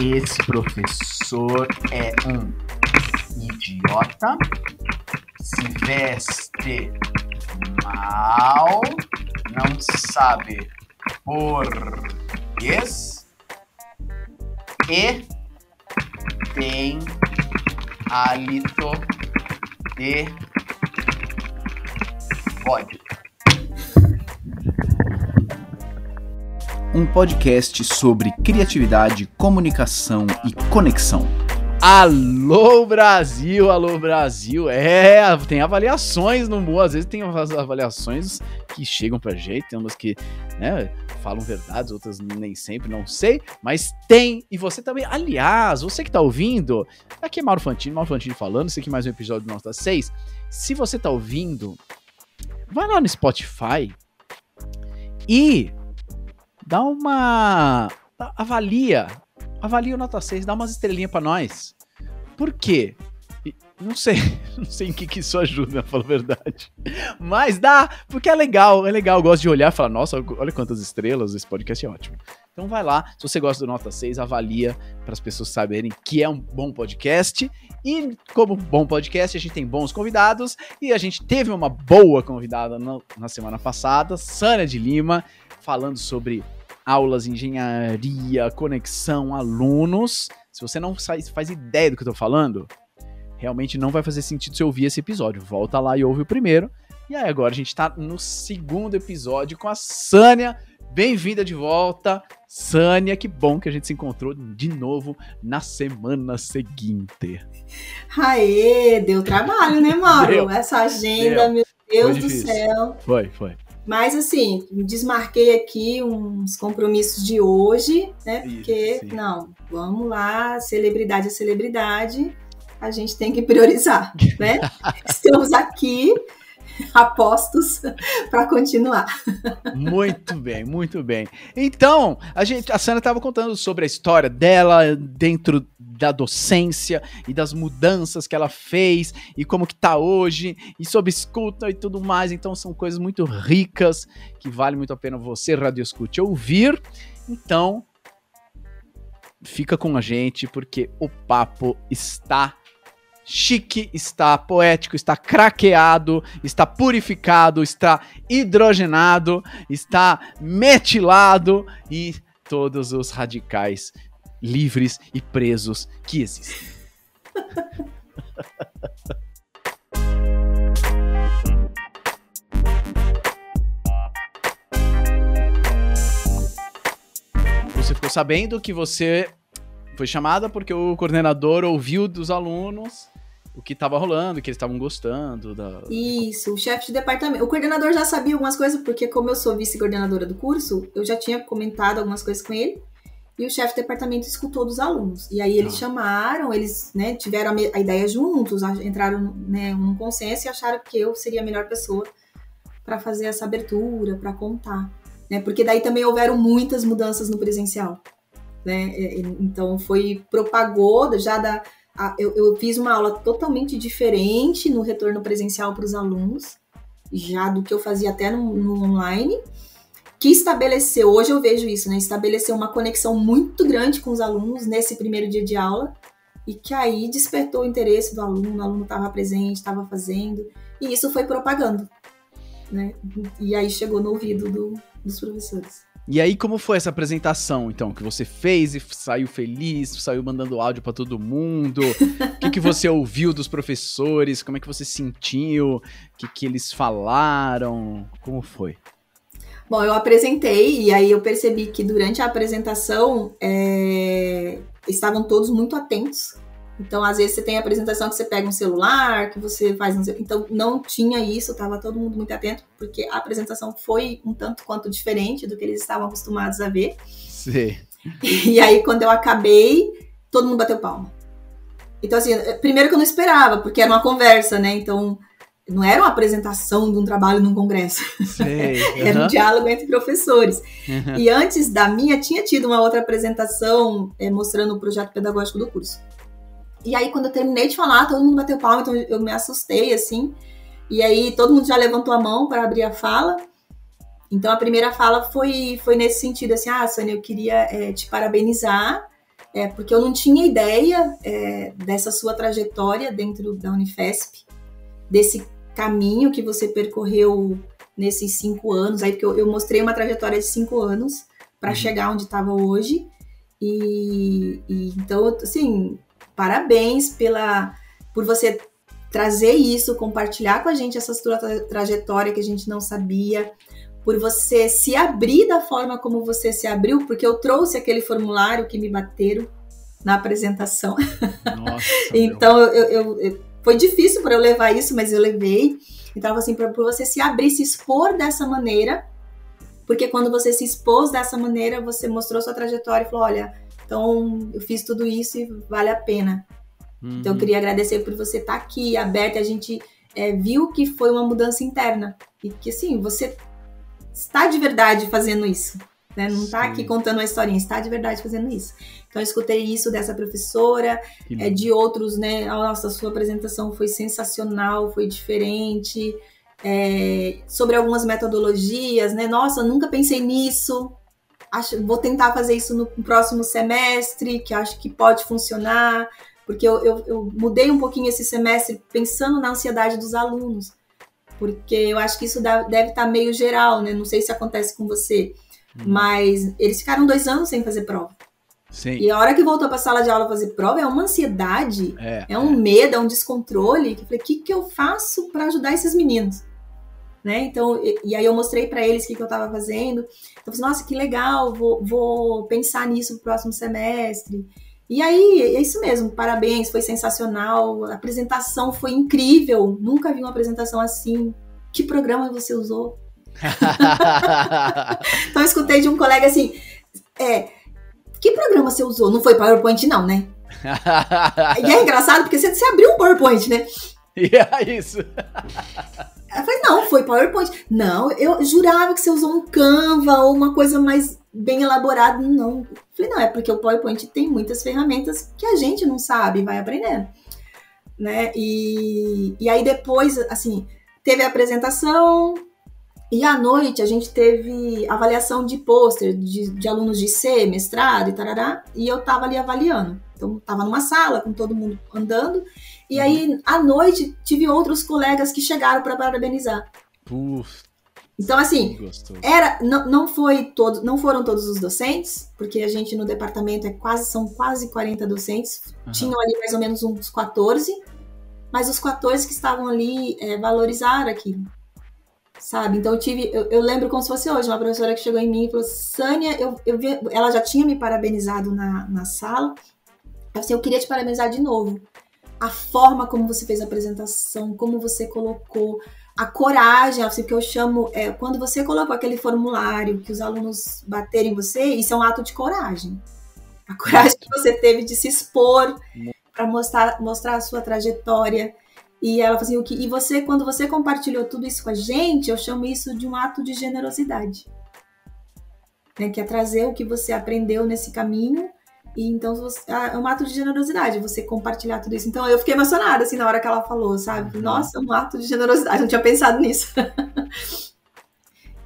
esse professor é um idiota, se veste mal, não sabe português e tem hálito de Um podcast sobre criatividade, comunicação e conexão. Alô Brasil, alô Brasil. É, tem avaliações no Mu, às vezes tem avaliações que chegam pra gente, tem umas que, né, falam verdades, outras nem sempre, não sei, mas tem. E você também, aliás, você que tá ouvindo, aqui é Mauro Fantini, Mauro Fantini falando, esse aqui é mais um episódio do Nota 6. Se você tá ouvindo, vai lá no Spotify e dá uma avalia, avalia o nota 6, dá umas estrelinhas para nós. Por quê? Não sei, não sei em que, que isso ajuda, falar a verdade. Mas dá, porque é legal, é legal. Eu gosto de olhar e falar, nossa, olha quantas estrelas, esse podcast é ótimo. Então vai lá, se você gosta do Nota 6, avalia para as pessoas saberem que é um bom podcast. E como bom podcast, a gente tem bons convidados. E a gente teve uma boa convidada no, na semana passada, Sânia de Lima, falando sobre aulas, engenharia, conexão, alunos. Se você não faz, ideia do que eu tô falando, realmente não vai fazer sentido você ouvir esse episódio. Volta lá e ouve o primeiro. E aí agora a gente tá no segundo episódio com a Sânia. Bem-vinda de volta, Sânia. Que bom que a gente se encontrou de novo na semana seguinte. Aê, deu trabalho, né, Mauro? Essa agenda, deu. meu Deus do céu. Foi, foi. Mas assim, desmarquei aqui uns compromissos de hoje, né? Porque, Isso, não, vamos lá, celebridade é celebridade, a gente tem que priorizar, né? Estamos aqui apostos para continuar. Muito bem, muito bem. Então, a gente, a Sana estava contando sobre a história dela dentro da docência e das mudanças que ela fez e como que tá hoje e sobre escuta e tudo mais. Então são coisas muito ricas que vale muito a pena você, Radio Escute, ouvir. Então, fica com a gente porque o papo está chique, está poético, está craqueado, está purificado, está hidrogenado, está metilado e todos os radicais livres e presos que existem. você ficou sabendo que você foi chamada porque o coordenador ouviu dos alunos o que estava rolando, que eles estavam gostando. Da... Isso, o chefe de departamento. O coordenador já sabia algumas coisas, porque como eu sou vice-coordenadora do curso, eu já tinha comentado algumas coisas com ele e o chefe de departamento escutou dos alunos. E aí eles ah. chamaram, eles né, tiveram a, a, ideia juntos, entraram né, num consenso e acharam que eu seria a melhor pessoa para fazer essa abertura, para contar. Né? Porque daí também houveram muitas mudanças no presencial. Né? Então foi propagou já da. A, eu, eu fiz uma aula totalmente diferente no retorno presencial para os alunos, já do que eu fazia até no, no online que estabeleceu, hoje eu vejo isso, né? Estabeleceu uma conexão muito grande com os alunos nesse primeiro dia de aula e que aí despertou o interesse do aluno, o aluno estava presente, estava fazendo, e isso foi propagando, né? E aí chegou no ouvido do, dos professores. E aí, como foi essa apresentação, então, que você fez e saiu feliz, saiu mandando áudio para todo mundo? O que, que você ouviu dos professores? Como é que você sentiu? O que, que eles falaram? Como foi? Bom, eu apresentei e aí eu percebi que durante a apresentação é, estavam todos muito atentos. Então, às vezes, você tem a apresentação que você pega um celular, que você faz. Um... Então, não tinha isso, estava todo mundo muito atento, porque a apresentação foi um tanto quanto diferente do que eles estavam acostumados a ver. Sim. E aí, quando eu acabei, todo mundo bateu palma. Então, assim, primeiro que eu não esperava, porque era uma conversa, né? Então, não era uma apresentação de um trabalho num congresso. Sei, era um diálogo entre professores. Uhum. E antes da minha, tinha tido uma outra apresentação é, mostrando o projeto pedagógico do curso. E aí, quando eu terminei de falar, todo mundo bateu palma, então eu me assustei, assim. E aí, todo mundo já levantou a mão para abrir a fala. Então, a primeira fala foi, foi nesse sentido, assim, ah, Sônia, eu queria é, te parabenizar é, porque eu não tinha ideia dessa sua trajetória dentro da Unifesp, desse caminho que você percorreu nesses cinco anos, aí porque eu, eu mostrei uma trajetória de cinco anos para uhum. chegar onde estava hoje. E, e, então, assim, parabéns pela por você trazer isso, compartilhar com a gente essa sua trajetória que a gente não sabia, por você se abrir da forma como você se abriu, porque eu trouxe aquele formulário que me bateram na apresentação. Nossa, então eu, eu, eu, foi difícil para eu levar isso, mas eu levei. Então, assim, para você se abrir, se expor dessa maneira, porque quando você se expôs dessa maneira, você mostrou sua trajetória e falou: olha, então eu fiz tudo isso e vale a pena. Uhum. Então eu uhum. queria agradecer por você estar tá aqui, aberta. A gente é, viu que foi uma mudança interna e que assim você está de verdade fazendo isso. Né? Não está aqui contando uma historinha, está de verdade fazendo isso. Então eu escutei isso dessa professora, é, de outros, né? Nossa, sua apresentação foi sensacional, foi diferente. É, sobre algumas metodologias, né? Nossa, nunca pensei nisso. Acho, vou tentar fazer isso no próximo semestre, que acho que pode funcionar, porque eu, eu, eu mudei um pouquinho esse semestre pensando na ansiedade dos alunos, porque eu acho que isso deve estar meio geral, né? Não sei se acontece com você, uhum. mas eles ficaram dois anos sem fazer prova. Sim. E a hora que voltou para a sala de aula fazer prova, é uma ansiedade, é, é um é. medo, é um descontrole. Que eu falei, o que, que eu faço para ajudar esses meninos? Né? Então, e, e aí eu mostrei para eles o que, que eu estava fazendo. Então, eu falei, nossa, que legal, vou, vou pensar nisso no próximo semestre. E aí, é isso mesmo, parabéns, foi sensacional, a apresentação foi incrível, nunca vi uma apresentação assim. Que programa você usou? então, eu escutei de um colega assim, é, que programa você usou? Não foi PowerPoint, não, né? e é engraçado porque você, você abriu um PowerPoint, né? E é isso. Eu falei, não, foi PowerPoint. Não, eu jurava que você usou um Canva ou uma coisa mais bem elaborada. Não. Eu falei, não, é porque o PowerPoint tem muitas ferramentas que a gente não sabe, vai aprendendo. Né? E, e aí depois, assim, teve a apresentação, e à noite a gente teve avaliação de pôster de, de, alunos de C, mestrado e tarará, e eu tava ali avaliando. Então, tava numa sala com todo mundo andando, e aí uhum. à noite tive outros colegas que chegaram para parabenizar. Uf, então, assim, era, não, não foi todo, não foram todos os docentes, porque a gente no departamento é quase, são quase 40 docentes, uhum. tinham ali mais ou menos uns 14, mas os 14 que estavam ali é, valorizaram aquilo sabe? Então eu tive, eu, eu, lembro como se fosse hoje, uma professora que chegou em mim e falou, Sânia, eu, eu vi, ela já tinha me parabenizado na, na sala, assim, eu queria te parabenizar de novo. A forma como você fez a apresentação, como você colocou, a coragem, assim, que eu chamo, é, quando você colocou aquele formulário que os alunos baterem em você, isso é um ato de coragem. A coragem que você teve de se expor para mostrar, mostrar a sua trajetória, e ela falou assim, o que, e você, quando você compartilhou tudo isso com a gente, eu chamo isso de um ato de generosidade. Né, que é trazer o que você aprendeu nesse caminho e então você, ah, é um ato de generosidade você compartilhar tudo isso. Então eu fiquei emocionada assim na hora que ela falou, sabe? Uhum. Nossa, é um ato de generosidade, não tinha pensado nisso.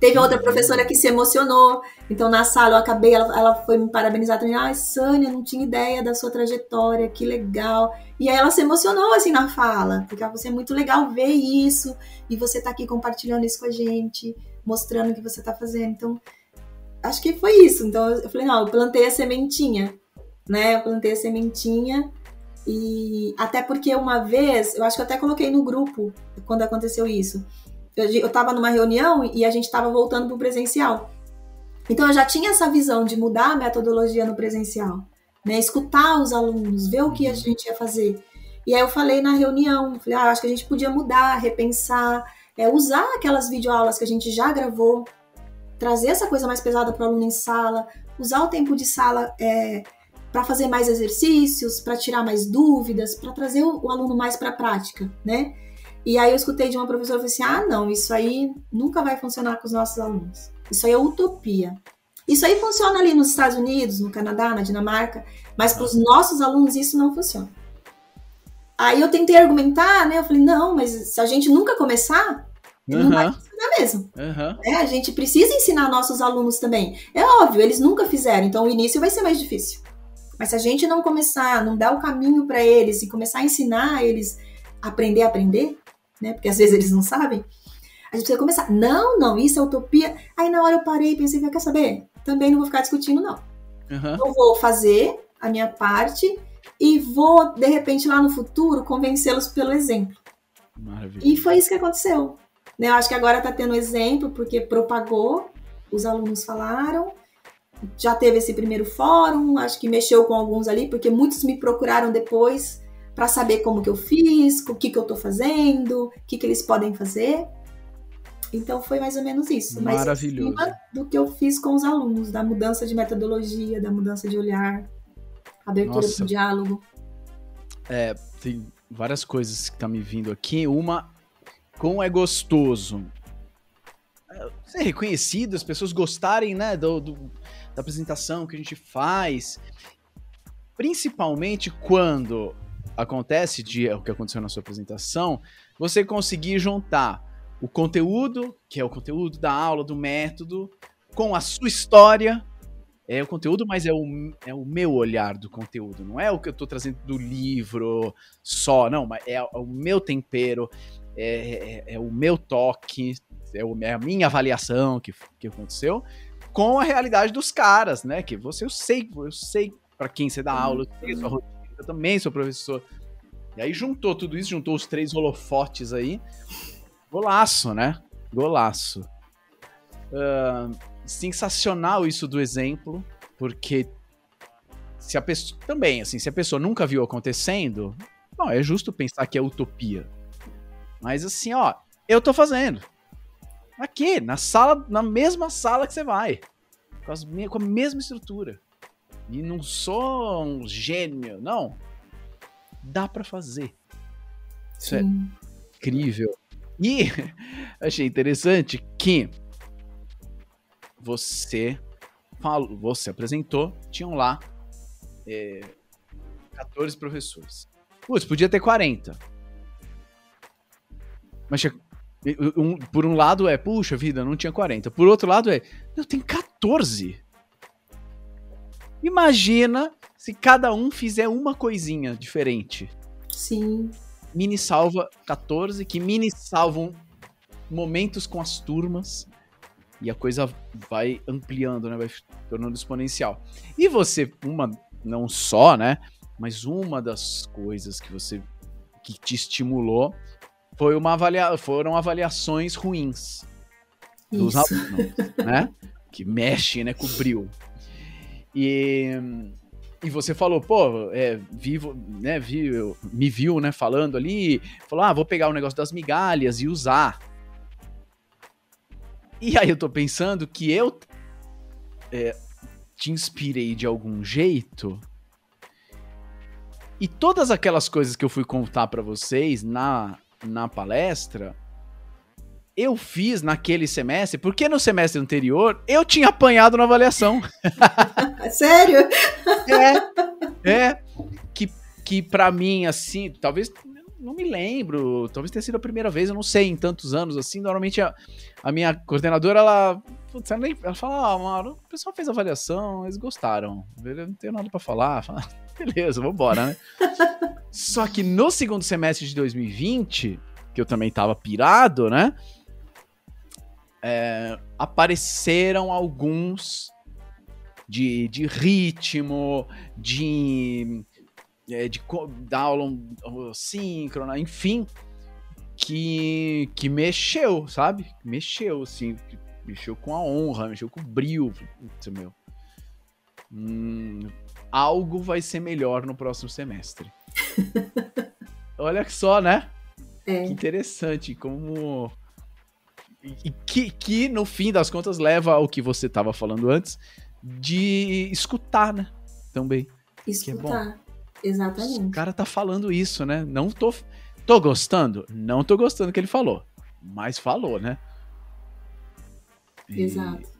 Teve outra professora que se emocionou. Então, na sala, eu acabei, ela, ela foi me parabenizar também. Ai, Sânia, não tinha ideia da sua trajetória, que legal. E aí ela se emocionou, assim, na fala. Porque ela é muito legal ver isso. E você tá aqui compartilhando isso com a gente, mostrando o que você tá fazendo. Então, acho que foi isso. Então, eu falei, não, eu plantei a sementinha, né? Eu plantei a sementinha. E até porque uma vez, eu acho que eu até coloquei no grupo quando aconteceu isso eu estava numa reunião e a gente estava voltando para o presencial. Então eu já tinha essa visão de mudar a metodologia no presencial, né? Escutar os alunos, ver o que a uhum. gente ia fazer. E aí eu falei na reunião, falei, ah, acho que a gente podia mudar, repensar, é, usar aquelas videoaulas que a gente já gravou, trazer essa coisa mais pesada para o aluno em sala, usar o tempo de sala é, para fazer mais exercícios, para tirar mais dúvidas, para trazer o, o aluno mais para a prática, né? E aí eu escutei de uma professora assim: ah, não, isso aí nunca vai funcionar com os nossos alunos. Isso aí é utopia. Isso aí funciona ali nos Estados Unidos, no Canadá, na Dinamarca, mas para os nossos alunos isso não funciona. Aí eu tentei argumentar, né? Eu falei: não, mas se a gente nunca começar, uhum. não vai funcionar mesmo. Uhum. É, a gente precisa ensinar nossos alunos também. É óbvio, eles nunca fizeram, então o início vai ser mais difícil. Mas se a gente não começar, não dar o caminho para eles e começar a ensinar eles a aprender a aprender, né? Porque às vezes eles não sabem. A gente precisa começar. Não, não, isso é utopia. Aí na hora eu parei e pensei, quer saber? Também não vou ficar discutindo, não. Aham. Eu vou fazer a minha parte e vou, de repente, lá no futuro, convencê-los pelo exemplo. Maravilha. E foi isso que aconteceu. Né? Eu acho que agora está tendo exemplo, porque propagou, os alunos falaram, já teve esse primeiro fórum, acho que mexeu com alguns ali, porque muitos me procuraram depois para saber como que eu fiz, o que, que eu estou fazendo, o que, que eles podem fazer. Então foi mais ou menos isso. Mas em Maravilhoso. cima do que eu fiz com os alunos, da mudança de metodologia, da mudança de olhar, abertura Nossa. para o diálogo. É, tem várias coisas que tá me vindo aqui. Uma, como é gostoso é, ser reconhecido, as pessoas gostarem, né, do, do- da apresentação que a gente faz. Principalmente quando acontece de, é o que aconteceu na sua apresentação, você conseguir juntar o conteúdo, que é o conteúdo da aula, do método, com a sua história, é o conteúdo, mas é o, é o meu olhar do conteúdo, não é o que eu tô trazendo do livro só, não, mas é o meu tempero, é, é- é o meu toque, é, o- é a minha avaliação que, que aconteceu, com a realidade dos caras, né? Que você, eu sei, eu sei para quem você dá aula, eu sei a sua rotina, eu também sou professor. E aí juntou tudo isso, juntou os três holofotes aí, golaço, né? Golaço. Ah, sensacional isso do exemplo, porque se a pessoa também, assim, se a pessoa nunca viu acontecendo, bom, é justo pensar que é utopia. Mas assim, ó, eu tô fazendo. Aqui, na sala, na mesma sala que você vai. Com, as com a mesma estrutura. E não sou um gênio, não. Dá pra fazer. Isso é Sim. incrível. E achei interessante que você falou, você apresentou, tinham lá é, 14 professores. Putz, podia ter 40. Mas um- por um lado é, puxa vida, não tinha 40. Por outro lado é, eu tenho 14. Imagina se cada um fizer uma coisinha diferente Sim. mini salva 14, que mini salvam momentos com as turmas e a coisa vai ampliando, né? Vai tornando exponencial. E você, uma, não só, né? Mas uma das coisas que você que te estimulou foi uma avalia, foram avaliações ruins dos Isso. alunos, né? Que mexe, né, bril. E, e você falou, pô, é, vivo, né, viu, me viu, né, falando ali, falou, ah, vou pegar o negócio das migalhas e usar. E aí eu tô pensando que eu é, te inspirei de algum jeito e todas aquelas coisas que eu fui contar pra vocês na, na palestra, eu fiz naquele semestre, porque no semestre anterior eu tinha apanhado na avaliação. Sério? É, é. Que, que pra mim, assim, talvez. Não me lembro, talvez tenha sido a primeira vez, eu não sei, em tantos anos, assim. Normalmente a, a minha coordenadora, ela. Putz, ela, nem- ela fala, ah, o pessoal fez avaliação, eles gostaram. Eu não tenho nada pra falar. Fala, Beleza, vambora, né? Só que no segundo semestre de 2020, que eu também tava pirado, né? É, apareceram alguns de, de ritmo, de, é, de um- síncrona, enfim, que, que mexeu, sabe? Mexeu, assim, mexeu com a honra, mexeu com o brilho. Putz, meu. Hum, algo vai ser melhor no próximo semestre. Olha só, né? É. Que interessante, como. E que, que no fim das contas leva ao que você estava falando antes, de escutar, né? Também. Escutar. O Exatamente. cara tá falando isso, né? Não tô. Tô gostando? Não tô gostando do que ele falou. Mas falou, né? E- Exato.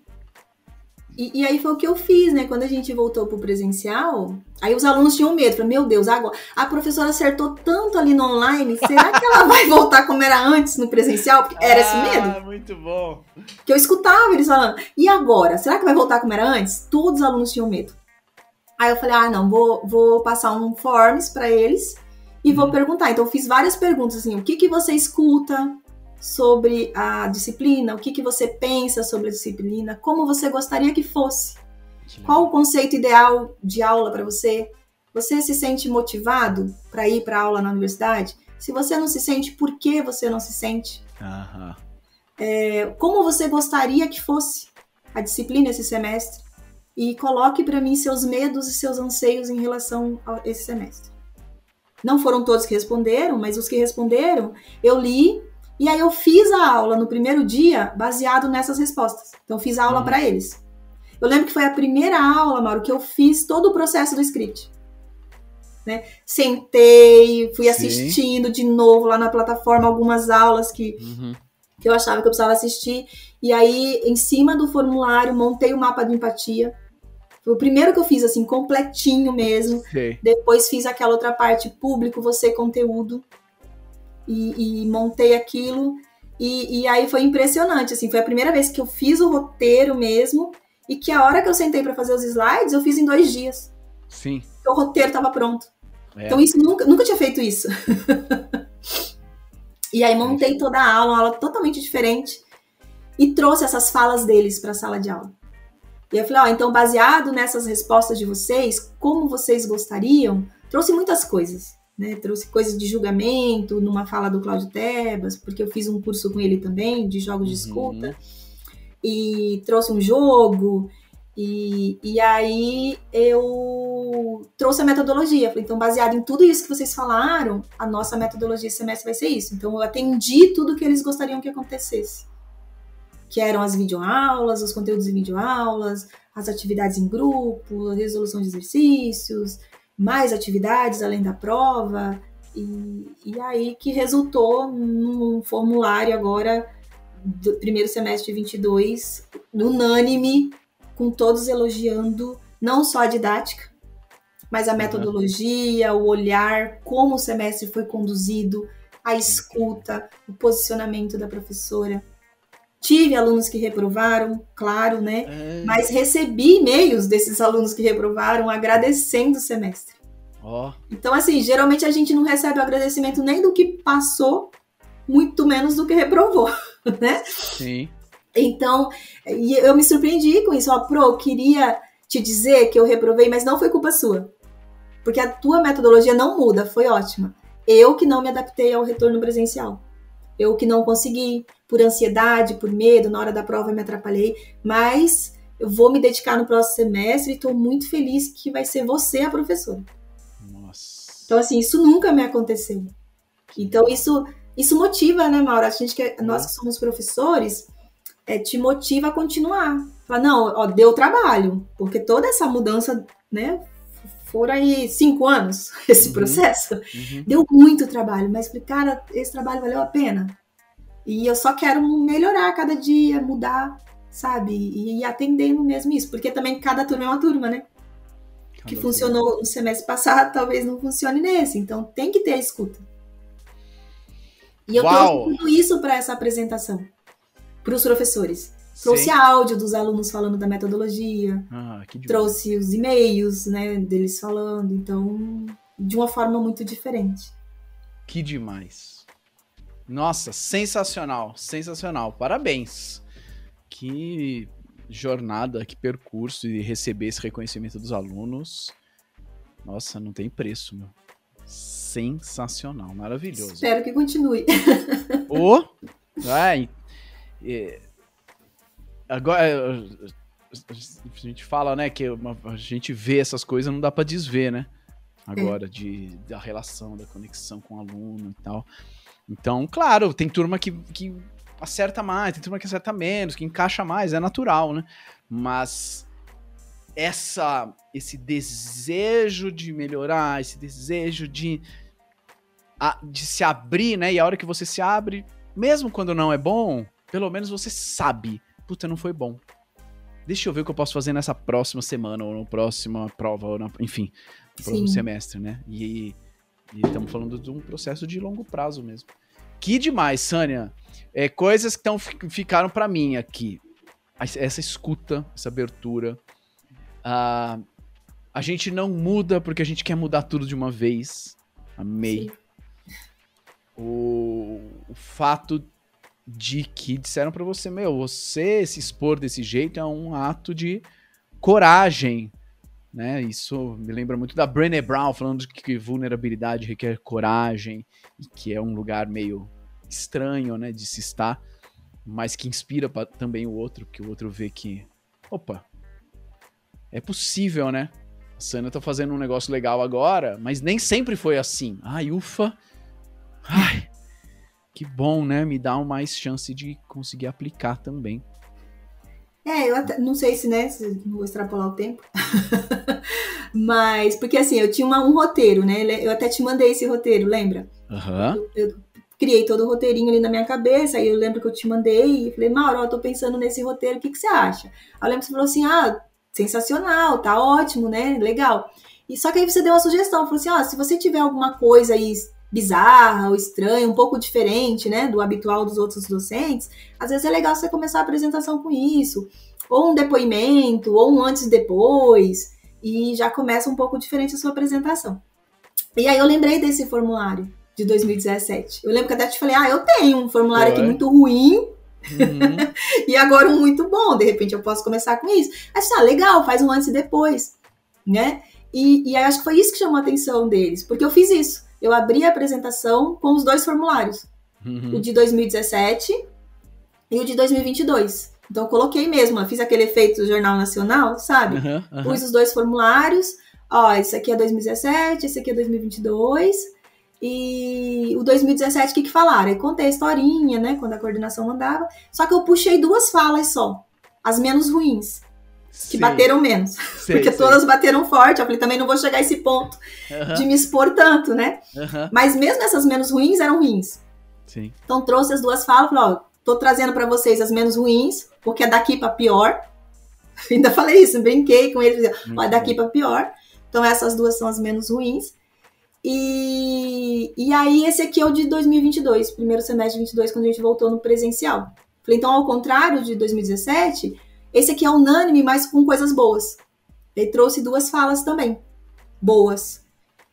E, e aí foi o que eu fiz, né? Quando a gente voltou pro presencial, aí os alunos tinham medo. Falaram, meu Deus, agora a professora acertou tanto ali no online, será que ela vai voltar como era antes no presencial? Porque era esse medo. Ah, muito bom. Que eu escutava eles falando. E agora? Será que vai voltar como era antes? Todos os alunos tinham medo. Aí eu falei, ah, não, vou, vou passar um forms para eles e vou Uhum. perguntar. Então, eu fiz várias perguntas, assim, o que, que você escuta sobre a disciplina? O que, que você pensa sobre a disciplina? Como você gostaria que fosse? Qual o conceito ideal de aula para você? Você se sente motivado para ir para aula na universidade? Se você não se sente, por que você não se sente? Aham. É, como você gostaria que fosse a disciplina esse semestre? E coloque para mim seus medos e seus anseios em relação a esse semestre. Não foram todos que responderam, mas os que responderam, eu li e aí eu fiz a aula no primeiro dia baseado nessas respostas. Então, eu fiz a aula Uhum. para eles. Eu lembro que foi a primeira aula, Mauro, que eu fiz todo o processo do script. Né? Sentei, fui Sim. assistindo de novo lá na plataforma algumas aulas que, Uhum. que eu achava que eu precisava assistir. E aí, em cima do formulário, montei o mapa de empatia. Foi o primeiro que eu fiz, assim, completinho mesmo. Sei. Depois fiz aquela outra parte, público, você, conteúdo. E, e montei aquilo. E, e aí foi impressionante, assim, foi a primeira vez que eu fiz o roteiro mesmo. E que a hora que eu sentei para fazer os slides, eu fiz em dois dias. Sim. O roteiro estava pronto. É. Então isso nunca, nunca tinha feito isso. e aí montei toda a aula, uma aula totalmente diferente e trouxe essas falas deles para a sala de aula. E eu falei, ó, então baseado nessas respostas de vocês, como vocês gostariam, trouxe muitas coisas, né? Trouxe coisas de julgamento numa fala do Cláudio Tebas, porque eu fiz um curso com ele também de jogos de Uhum. escuta e trouxe um jogo. E, e aí eu trouxe a metodologia. Falei, então, baseado em tudo isso que vocês falaram, a nossa metodologia esse semestre vai ser isso. Então, eu atendi tudo que eles gostariam que acontecesse. Que eram as videoaulas, os conteúdos de videoaulas, as atividades em grupo, a resolução de exercícios, mais atividades além da prova. E, e aí que resultou num formulário agora do primeiro semestre de 22, unânime, com todos elogiando não só a didática, mas a metodologia, o olhar, como o semestre foi conduzido, a escuta, o posicionamento da professora. Tive alunos que reprovaram, claro, né? É. Mas recebi e-mails desses alunos que reprovaram agradecendo o semestre. Ó. Então, assim, geralmente a gente não recebe o agradecimento nem do que passou, muito menos do que reprovou, né? Sim. Então, e eu me surpreendi com isso. Ó, Pro, eu queria te dizer que eu reprovei, mas não foi culpa sua. Porque a tua metodologia não muda, foi ótima. Eu que não me adaptei ao retorno presencial. Eu que não consegui, por ansiedade, por medo, na hora da prova eu me atrapalhei. Mas eu vou me dedicar no próximo semestre e estou muito feliz que vai ser você a professora. Nossa. Então, assim, isso nunca me aconteceu. Então, isso, isso motiva, né, Maura? A gente que, nós que somos professores, é, te motiva a continuar. Fala, não, ó, deu trabalho, porque toda essa mudança, né, foram aí cinco anos, esse Uhum. processo. Uhum. Deu muito trabalho, mas falei, cara, esse trabalho valeu a pena. E eu só quero melhorar cada dia, mudar, sabe? E ir atendendo mesmo isso, porque também cada turma é uma turma, né? que Cada funcionou no semestre passado, talvez não funcione nesse. Então tem que ter a escuta. E eu Uau! trouxe tudo isso para essa apresentação, para os professores. Trouxe Sim. áudio dos alunos falando da metodologia, Ah, que trouxe os e-mails, né, deles falando. Então, de uma forma muito diferente. Que demais. Nossa, sensacional, sensacional. Parabéns. Que jornada, que percurso e receber esse reconhecimento dos alunos. Nossa, não tem preço, meu. Sensacional, maravilhoso. Espero que continue. Ô! Ai, é, agora é, a gente fala, né, que uma- a gente vê essas coisas, não dá pra desver, né? Agora, de, da relação, da conexão com o aluno e tal. Então, claro, tem turma que, que acerta mais, tem turma que acerta menos, que encaixa mais, é natural, né? Mas essa esse desejo de melhorar, esse desejo de, a- de se abrir, né? E a hora que você se abre, mesmo quando não é bom, pelo menos você sabe, puta, não foi bom. Deixa eu ver o que eu posso fazer nessa próxima semana, ou na próxima prova, ou na, enfim, no próximo semestre, né? E estamos falando de um processo de longo prazo mesmo. Que demais, Sânia. É, coisas que tão, fi- ficaram pra mim aqui. Essa escuta, essa abertura. A, A gente não muda porque a gente quer mudar tudo de uma vez. Amei. O, o fato de que disseram pra você, meu, você se expor desse jeito é um ato de coragem, né? Isso me lembra muito da Brené Brown falando que vulnerabilidade requer coragem e que é um lugar meio estranho, né, de se estar, mas que inspira pra, também o outro, porque o outro vê que, opa, é possível, né? A Sana tá fazendo um negócio legal agora, mas nem sempre foi assim. Ai, ufa. Ai, que bom, né? Me dá mais chance de conseguir aplicar também. É, eu até, não sei se, né, se vou extrapolar o tempo. Mas, porque assim, eu tinha uma- um roteiro, né? Eu até te mandei esse roteiro, lembra? Aham. Eu, eu criei todo o roteirinho ali na minha cabeça, aí eu lembro que eu te mandei e falei, Mauro, eu tô pensando nesse roteiro, o que, que você acha? Aí eu lembro que você falou assim, ah, sensacional, tá ótimo, né? Legal. E só que aí você deu uma sugestão, falou assim, ó, se você tiver alguma coisa aí bizarra ou estranha, um pouco diferente, né, do habitual dos outros docentes, às vezes é legal você começar a apresentação com isso, ou um depoimento, ou um antes e depois, e já começa um pouco diferente a sua apresentação. E aí eu lembrei desse formulário de 2017. Eu lembro que até te falei, ah, eu tenho um formulário aqui Foi. muito ruim, Uhum. e agora um muito bom, de repente eu posso começar com isso. Aí ah, legal, faz um antes e depois, né? E, e aí acho que foi isso que chamou a atenção deles, porque eu fiz isso. Eu abri a apresentação com os dois formulários, o Uhum. de 2017 e o de 2022. Então eu coloquei mesmo, eu fiz aquele efeito do Jornal Nacional, sabe? Aham, aham. Pus os dois formulários. Ó, esse aqui é 2017, esse aqui é 2022. E o 2017, o que, que falaram? Eu contei a historinha, né? Quando a coordenação mandava. Só que eu puxei duas falas só. As menos ruins, que Sei, bateram menos. sei, porque sei. todas bateram forte. Eu falei, também não vou chegar a esse ponto de me expor tanto, né? Mas mesmo essas menos ruins eram ruins. Sim. Então trouxe as duas falas, falei, ó, tô trazendo pra vocês as menos ruins, porque é daqui pra pior. Ainda falei isso, brinquei com eles, ó, é daqui pra pior. Então essas duas são as menos ruins. E, e aí esse aqui é o de 2022, primeiro semestre de 22, quando a gente voltou no presencial. Falei, então ao contrário de 2017, esse aqui é unânime, mas com coisas boas. Ele trouxe duas falas também, boas.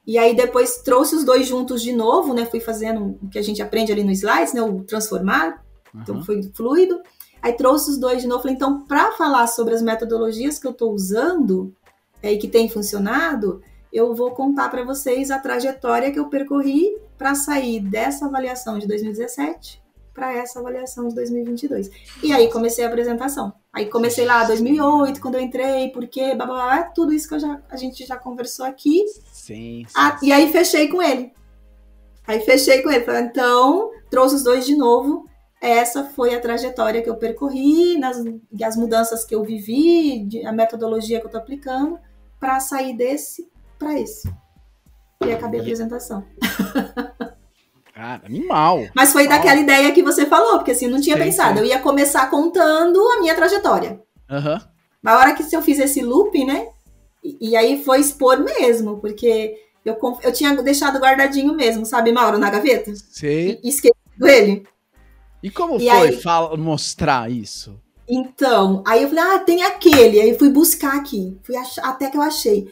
E aí depois trouxe os dois juntos de novo, né? Fui fazendo o que a gente aprende ali no slides, né? O transformar, então aham. foi fluido. Aí trouxe os dois de novo. Falei, então, para falar sobre as metodologias que eu estou usando é, e que tem funcionado, eu vou contar para vocês a trajetória que eu percorri para sair dessa avaliação de 2017 para essa avaliação de 2022. E aí comecei a apresentação. Aí comecei lá 2008, quando eu entrei, porque blá, blá, blá, tudo isso que já, a gente já conversou aqui. Sim, sim, Ah, e aí fechei com ele. Aí fechei com ele. Falei, então, trouxe os dois de novo. Essa foi a trajetória que eu percorri, nas, as mudanças que eu vivi, de- a metodologia que eu tô aplicando, para sair desse para esse. E acabei a apresentação. Cara, animal. Mas foi Uau. daquela ideia que você falou, porque assim, eu não tinha Sim, pensado. sim. Eu ia começar contando a minha trajetória. Aham. Mas a hora que se eu fiz esse loop, né? E, e aí foi expor mesmo, porque eu, eu tinha deixado guardadinho mesmo, sabe, Mauro, na gaveta? Sei. E esquecido ele. E como E foi aí- fala- mostrar isso? Então, aí eu falei, ah, tem aquele. Aí fui buscar aqui. Fui até que eu achei.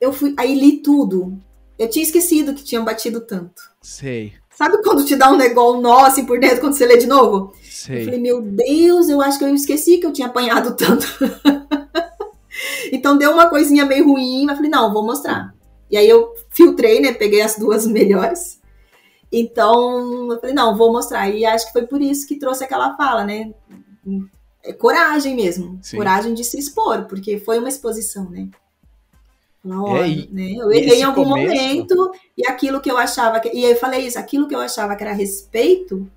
Eu fui, aí li tudo. Eu tinha esquecido que tinham batido tanto. Sei, Sabe quando te dá um negócio nó assim por dentro quando você lê de novo? Eu sei. falei, meu Deus, eu acho que eu esqueci que eu tinha apanhado tanto. então deu uma coisinha meio ruim, mas falei, não, vou mostrar. E aí eu filtrei, né? Peguei as duas melhores. Então, eu falei, não, vou mostrar. E acho que foi por isso que trouxe aquela fala, né? É coragem mesmo. Sim. Coragem de se expor, porque foi uma exposição, né? Hora, É, e- né? Eu errei em algum começo- momento e aquilo que eu achava que. E aí eu falei isso, aquilo que eu achava que era respeito,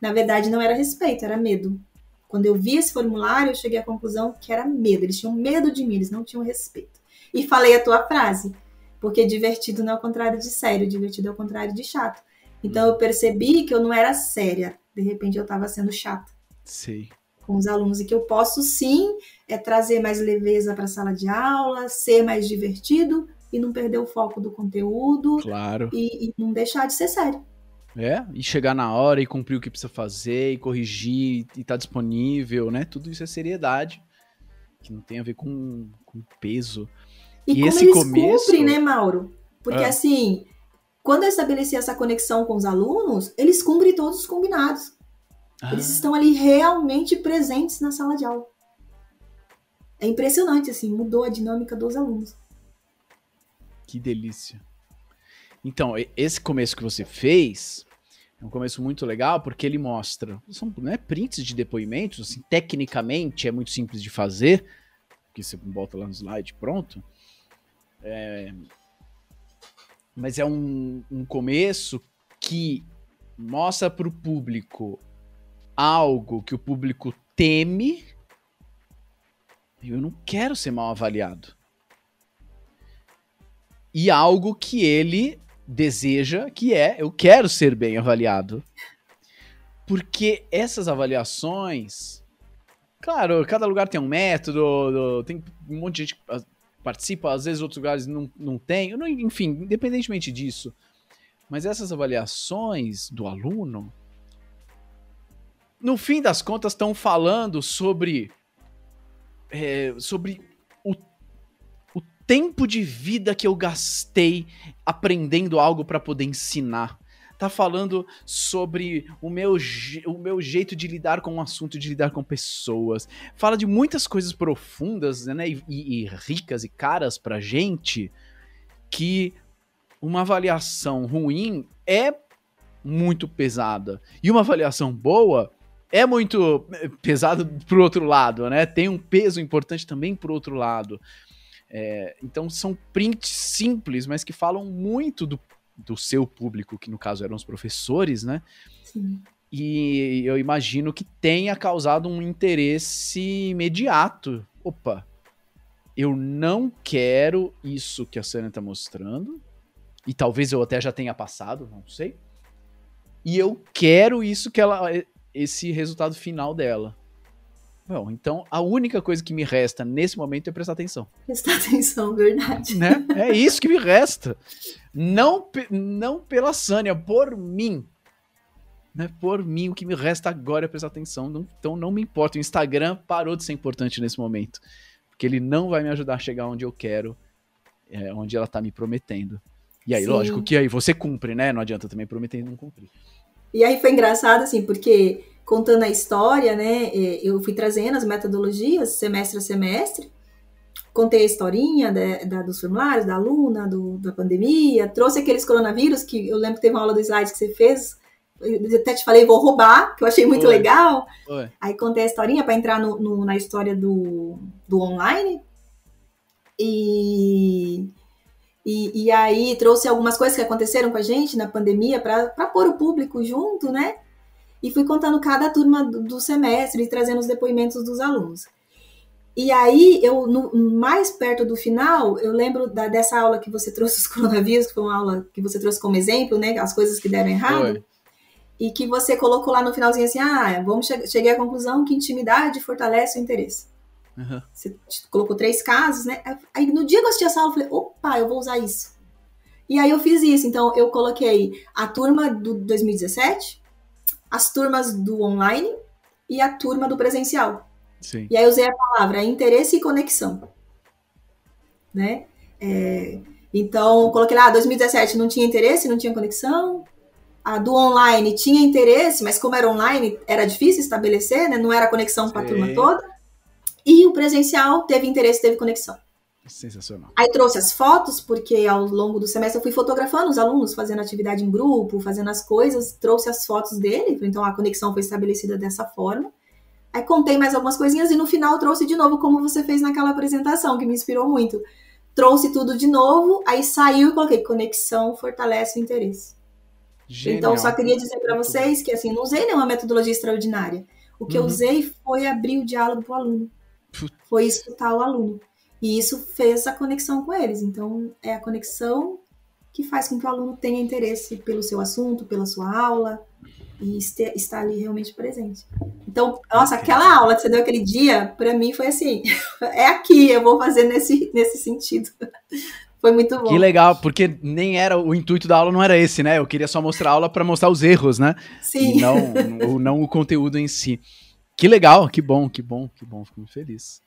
na verdade não era respeito, era medo. Quando eu vi esse formulário, eu cheguei à conclusão que era medo. Eles tinham medo de mim, eles não tinham respeito. E falei a tua frase, porque divertido não é o contrário de sério, divertido é o contrário de chato. Então eu percebi que eu não era séria. De repente eu estava sendo chata Sei. com os alunos e que eu posso sim é trazer mais leveza para a sala de aula, ser mais divertido e não perder o foco do conteúdo Claro. e, e não deixar de ser sério. É, e chegar na hora e cumprir o que precisa fazer, e corrigir, e tá disponível, né? Tudo isso é seriedade, que não tem a ver com, com peso. E, E como esse eles começo- cumprem, né, Mauro? Porque Ah. assim, quando eu estabeleci essa conexão com os alunos, eles cumprem todos os combinados. Eles Ah, estão ali realmente presentes na sala de aula. É impressionante, assim, mudou a dinâmica dos alunos. Que delícia. Então, esse começo que você fez é um começo muito legal porque ele mostra, são né, prints de depoimentos, assim, tecnicamente é muito simples de fazer, porque você bota lá no slide pronto. É, mas é um, um começo que mostra para o público algo que o público teme. Eu não quero ser mal avaliado e algo que ele deseja, que é eu quero ser bem avaliado. Porque essas avaliações, claro, cada lugar tem um método, do- tem um monte de gente que participa, às vezes outros lugares não, não tem, enfim, independentemente disso. Mas essas avaliações do aluno, no fim das contas, estão falando sobre, é, sobre o o tempo de vida que eu gastei aprendendo algo para poder ensinar. Tá falando sobre o meu, o meu jeito de lidar com o assunto, de lidar com pessoas. Fala de muitas coisas profundas, né? E- e ricas e caras pra gente que uma avaliação ruim é muito pesada. E uma avaliação boa é muito pesada pro outro lado, né? Tem um peso importante também pro outro lado. É, então são prints simples, mas que falam muito do, do seu público, que no caso eram os professores, né? Sim. E eu imagino que tenha causado um interesse imediato. Opa, eu não quero isso que a Sânia tá mostrando. E talvez eu até já tenha passado, não sei. E eu quero isso que ela. Esse resultado final dela. Bom, então a única coisa que me resta nesse momento é prestar atenção Prestar atenção, verdade. né? É isso que me resta. Não, pe- não pela Sânia, por mim. Né? Por mim, o que me resta agora é prestar atenção. Não- então não me importa. O Instagram parou de ser importante nesse momento. Porque ele não vai me ajudar a chegar onde eu quero, é, onde ela tá me prometendo. E aí, Sim. lógico que aí você cumpre, né? Não adianta também prometer e não cumprir. E aí foi engraçado, assim, porque contando a história, né, eh, eu fui trazendo as metodologias semestre a semestre, contei a historinha da, da- dos formulários, da aluna, do- da pandemia, trouxe aqueles coronavírus que eu lembro que teve uma aula do slide que você fez, eu até te falei, vou roubar, que eu achei muito Foi. legal. Oi. Aí contei a historinha para entrar no- no- na história do, do online. E, e, e aí trouxe algumas coisas que aconteceram com a gente na pandemia para pôr o público junto, né? E fui contando cada turma do, do semestre e trazendo os depoimentos dos alunos. E aí, eu no- mais perto do final, eu lembro da- dessa aula que você trouxe os coronavírus, que foi uma aula que você trouxe como exemplo, né? As coisas que deram errado e que você colocou lá no finalzinho assim, ah, vamos che cheguei à conclusão que intimidade fortalece o interesse. Uhum. Você colocou três casos, né? Aí no dia que eu assisti essa aula, eu falei, opa, eu vou usar isso. E aí eu fiz isso. Então eu coloquei a turma do 2017, as turmas do online e a turma do presencial. Sim. E aí eu usei a palavra interesse e conexão. Né? É, então, coloquei lá, 2017 não tinha interesse, não tinha conexão. A do online tinha interesse, mas como era online, era difícil estabelecer, né? Não era conexão com a turma toda. E o presencial teve interesse, teve conexão. Sensacional. Aí trouxe as fotos, porque ao longo do semestre eu fui fotografando os alunos, fazendo atividade em grupo, fazendo as coisas, trouxe as fotos dele, então a conexão foi estabelecida dessa forma. Aí contei mais algumas coisinhas e no final trouxe de novo como você fez naquela apresentação, que me inspirou muito. Trouxe tudo de novo, aí saiu e coloquei conexão fortalece o interesse. Genial. Então só queria dizer para vocês que assim, não usei nenhuma metodologia extraordinária. O que eu Uhum. usei foi abrir o diálogo para o aluno. Foi escutar o aluno. E isso fez a conexão com eles. Então, é a conexão que faz com que o aluno tenha interesse pelo seu assunto, pela sua aula e este- estar ali realmente presente. Então, nossa, aquela aula que você deu aquele dia, para mim foi assim: é aqui, eu vou fazer nesse, nesse sentido. Foi muito bom. Que legal, porque nem era o intuito da aula não era esse, né? Eu queria só mostrar a aula para mostrar os erros, né? Sim. E não, o, não o conteúdo em si. Que legal, que bom, que bom, que bom, fico muito feliz.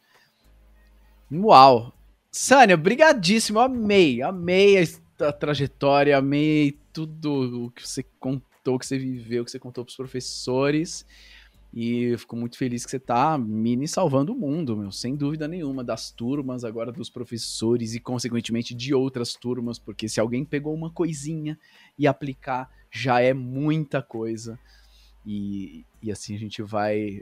Uau! Sânia, brigadíssimo, amei, amei a, a trajetória, amei tudo o que você contou, o que você viveu, o que você contou pros professores. E eu fico muito feliz que você tá mini salvando o mundo, meu, sem dúvida nenhuma, das turmas, agora dos professores e, consequentemente, de outras turmas, porque se alguém pegou uma coisinha e aplicar, já é muita coisa. E, e assim a gente vai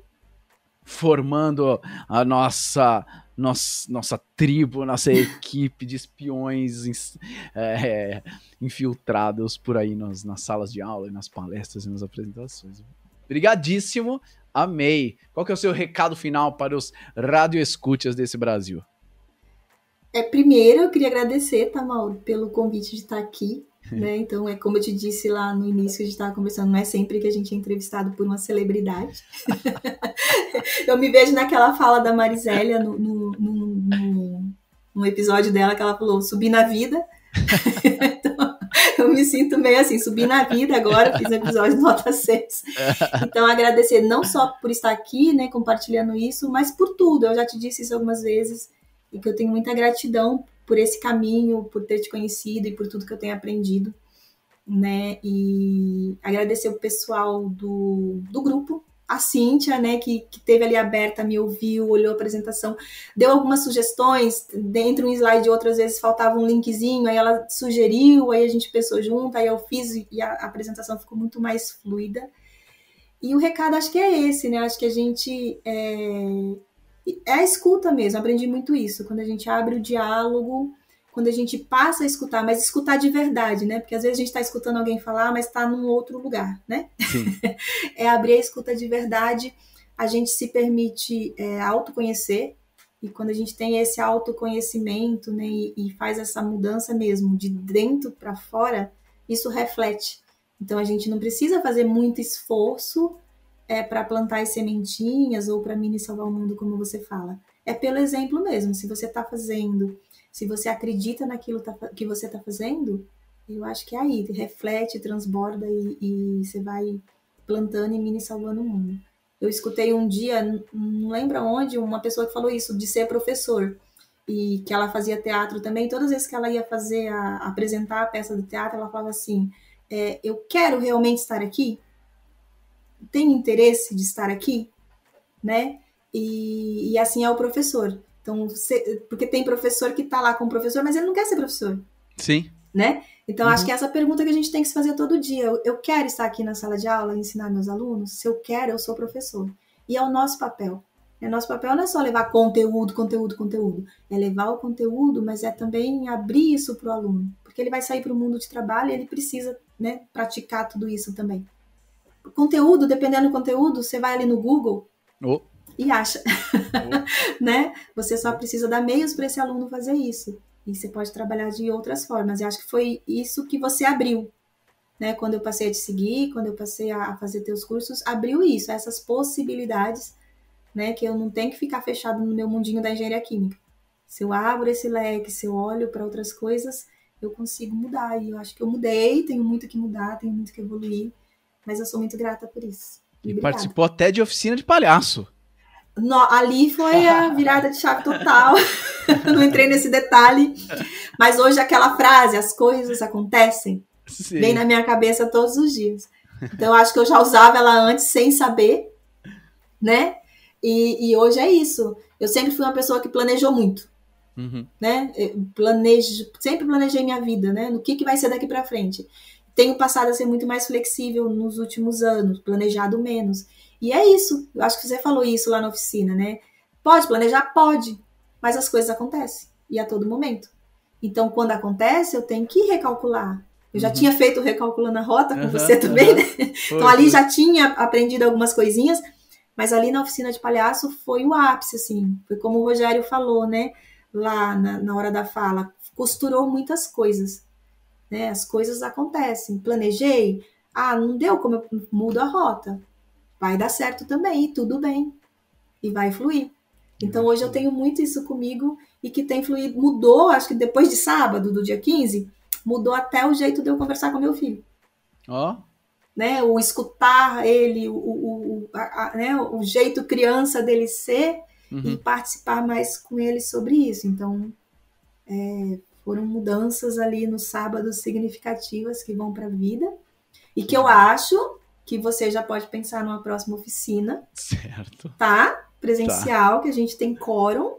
formando a nossa, nossa, nossa tribo, nossa equipe de espiões é, infiltrados por aí nas, nas salas de aula, nas palestras e nas apresentações. Obrigadíssimo, amei. Qual que é o seu recado final para os radioescutas desse Brasil? É, primeiro, eu queria agradecer, tá, Mauro, pelo convite de estar aqui. Né? Então, é como eu te disse lá no início, a gente estava conversando, não é sempre que a gente é entrevistado por uma celebridade. eu me vejo naquela fala da Marisélia, no, no, no, no, episódio dela, que ela falou, subir na vida. então, eu me sinto meio assim, subir na vida agora, fiz episódio nota 6. Então, agradecer não só por estar aqui, né, compartilhando isso, mas por tudo. Eu já te disse isso algumas vezes, e que eu tenho muita gratidão por esse caminho, por ter te conhecido e por tudo que eu tenho aprendido, né? E agradecer o pessoal do, do grupo, a Cíntia, né, que, que teve ali aberta, me ouviu, olhou a apresentação, deu algumas sugestões, dentro um slide outras vezes faltava um linkzinho, aí ela sugeriu, aí a gente pensou junto, aí eu fiz e a apresentação ficou muito mais fluida. E o recado acho que é esse, né? Acho que a gente é, é a escuta mesmo, aprendi muito isso. Quando a gente abre o diálogo, quando a gente passa a escutar, mas escutar de verdade, né? Porque às vezes a gente está escutando alguém falar, mas está num outro lugar, né? é abrir a escuta de verdade, a gente se permite é, autoconhecer, e quando a gente tem esse autoconhecimento, né, e, e faz essa mudança mesmo de dentro para fora, isso reflete. Então a gente não precisa fazer muito esforço é para plantar as sementinhas ou para mini salvar o mundo, como você fala. É pelo exemplo mesmo. Se você está fazendo, se você acredita naquilo tá, que você está fazendo, eu acho que é aí. Reflete, transborda e, e você vai plantando e mini salvando o mundo. Eu escutei um dia, não lembro onde, uma pessoa que falou isso, de ser professor. E que ela fazia teatro também. Todas as vezes que ela ia fazer, a, apresentar a peça do teatro, ela falava assim: é, Eu quero realmente estar aqui? Tem interesse de estar aqui, né? E, e assim é o professor. Então, você, porque tem professor que está lá com o professor, mas ele não quer ser professor. Sim. Né? Então, uhum. acho que é essa pergunta que a gente tem que se fazer todo dia. Eu, eu quero estar aqui na sala de aula e ensinar meus alunos? Se eu quero, eu sou professor. E é o nosso papel. É nosso papel não é só levar conteúdo, conteúdo, conteúdo. É levar o conteúdo, mas é também abrir isso para o aluno. Porque ele vai sair para o mundo de trabalho e ele precisa né, praticar tudo isso também conteúdo, dependendo do conteúdo, você vai ali no Google oh. e acha. Oh. né? Você só precisa dar meios para esse aluno fazer isso. E você pode trabalhar de outras formas. E acho que foi isso que você abriu. Né? Quando eu passei a te seguir, quando eu passei a fazer teus cursos, abriu isso, essas possibilidades, né? Que eu não tenho que ficar fechado no meu mundinho da engenharia química. Se eu abro esse leque, se eu olho para outras coisas, eu consigo mudar. E eu acho que eu mudei, tenho muito que mudar, tenho muito que evoluir. Mas eu sou muito grata por isso. E, participou até de oficina de palhaço. No, ali foi a virada de chave total. não entrei nesse detalhe. Mas hoje aquela frase, as coisas acontecem, Sim. vem na minha cabeça todos os dias. Então acho que eu já usava ela antes sem saber, né? E, e hoje é isso. Eu sempre fui uma pessoa que planejou muito. Uhum. Né? planejo, sempre planejei minha vida, né? No que, que vai ser daqui para frente tenho passado a ser muito mais flexível nos últimos anos, planejado menos. E é isso. Eu acho que você falou isso lá na oficina, né? Pode planejar? Pode. Mas as coisas acontecem. E a todo momento. Então, quando acontece, eu tenho que recalcular. Eu já uhum. tinha feito o recalculando a rota com uhum, você também, uhum. né? Foi, então, ali foi. já tinha aprendido algumas coisinhas. Mas ali na oficina de palhaço foi o ápice, assim. Foi como o Rogério falou, né? Lá na, na hora da fala. Costurou muitas coisas né? As coisas acontecem. Planejei, ah, não deu como eu mudo a rota. Vai dar certo também, tudo bem. E vai fluir. Então hoje eu tenho muito isso comigo e que tem fluído, mudou, acho que depois de sábado, do dia 15, mudou até o jeito de eu conversar com meu filho. Ó. Oh. Né, o escutar ele, o, o, a, a, né, o jeito criança dele ser uhum. e participar mais com ele sobre isso. Então, é, foram mudanças ali no sábado significativas que vão para a vida e que eu acho que você já pode pensar numa próxima oficina, Certo. tá? Presencial, que a gente tem quórum.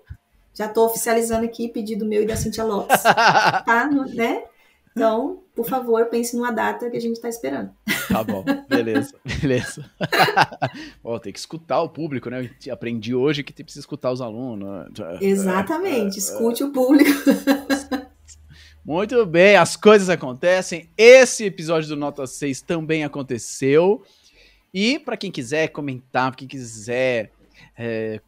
Já tô oficializando aqui pedido meu e da Cintia Lopes, tá? No- né? Então, por favor, pense numa data que a gente tá esperando. Tá bom, beleza, beleza. Ó, tem que escutar o público, né? Eu aprendi hoje que tem precisa escutar os alunos. Exatamente, escute o público. Muito bem, as coisas acontecem. Esse episódio do Nota 6 também aconteceu. E para quem quiser comentar, pra quem quiser é,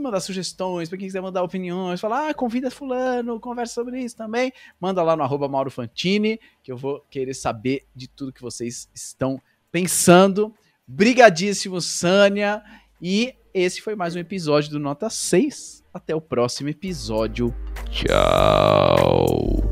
mandar sugestões, para quem quiser mandar opiniões, falar, ah, convida fulano, conversa sobre isso também, manda lá no arroba Mauro Fantini, que eu vou querer saber de tudo que vocês estão pensando. Brigadíssimo, Sânia. E esse foi mais um episódio do Nota 6. Até o próximo episódio. Tchau.